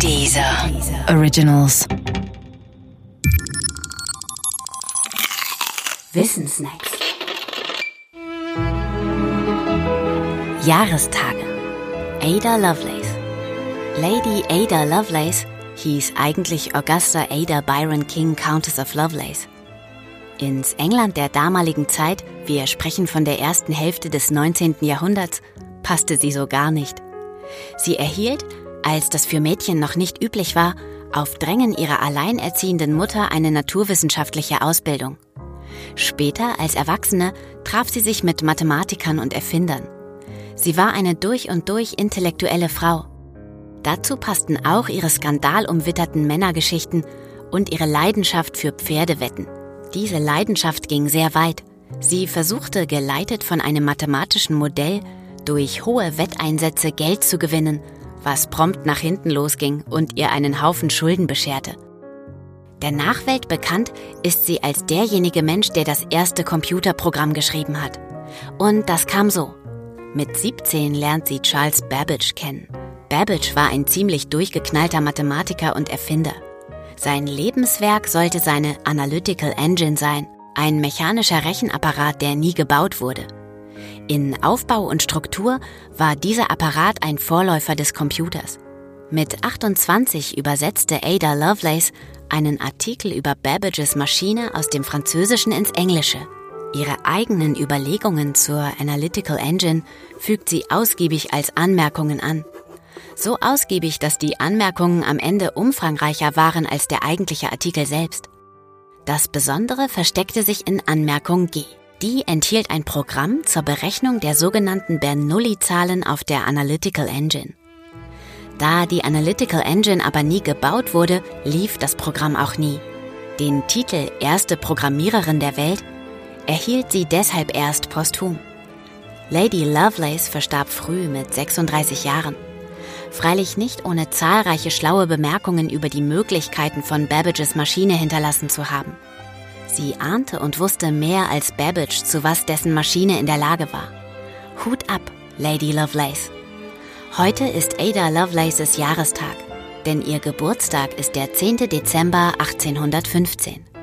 Dieser Originals. Wissensnacks. Jahrestage. Ada Lovelace. Lady Ada Lovelace hieß eigentlich Augusta Ada Byron King Countess of Lovelace. Ins England der damaligen Zeit, wir sprechen von der ersten Hälfte des 19. Jahrhunderts, passte sie so gar nicht. Sie erhielt, als das für Mädchen noch nicht üblich war, auf Drängen ihrer alleinerziehenden Mutter eine naturwissenschaftliche Ausbildung. Später, als Erwachsene, traf sie sich mit Mathematikern und Erfindern. Sie war eine durch und durch intellektuelle Frau. Dazu passten auch ihre skandalumwitterten Männergeschichten und ihre Leidenschaft für Pferdewetten. Diese Leidenschaft ging sehr weit. Sie versuchte, geleitet von einem mathematischen Modell, durch hohe Wetteinsätze Geld zu gewinnen, was prompt nach hinten losging und ihr einen Haufen Schulden bescherte. Der Nachwelt bekannt ist sie als derjenige Mensch, der das erste Computerprogramm geschrieben hat. Und das kam so. Mit 17 lernt sie Charles Babbage kennen. Babbage war ein ziemlich durchgeknallter Mathematiker und Erfinder. Sein Lebenswerk sollte seine Analytical Engine sein, ein mechanischer Rechenapparat, der nie gebaut wurde. In Aufbau und Struktur war dieser Apparat ein Vorläufer des Computers. Mit 28 übersetzte Ada Lovelace einen Artikel über Babbages Maschine aus dem Französischen ins Englische. Ihre eigenen Überlegungen zur Analytical Engine fügt sie ausgiebig als Anmerkungen an. So ausgiebig, dass die Anmerkungen am Ende umfangreicher waren als der eigentliche Artikel selbst. Das Besondere versteckte sich in Anmerkung G. Die enthielt ein Programm zur Berechnung der sogenannten Bernoulli-Zahlen auf der Analytical Engine. Da die Analytical Engine aber nie gebaut wurde, lief das Programm auch nie. Den Titel Erste Programmiererin der Welt erhielt sie deshalb erst posthum. Lady Lovelace verstarb früh mit 36 Jahren. Freilich nicht ohne zahlreiche schlaue Bemerkungen über die Möglichkeiten von Babbages Maschine hinterlassen zu haben. Sie ahnte und wusste mehr als Babbage, zu was dessen Maschine in der Lage war. Hut ab, Lady Lovelace. Heute ist Ada Lovelaces Jahrestag, denn ihr Geburtstag ist der 10. Dezember 1815.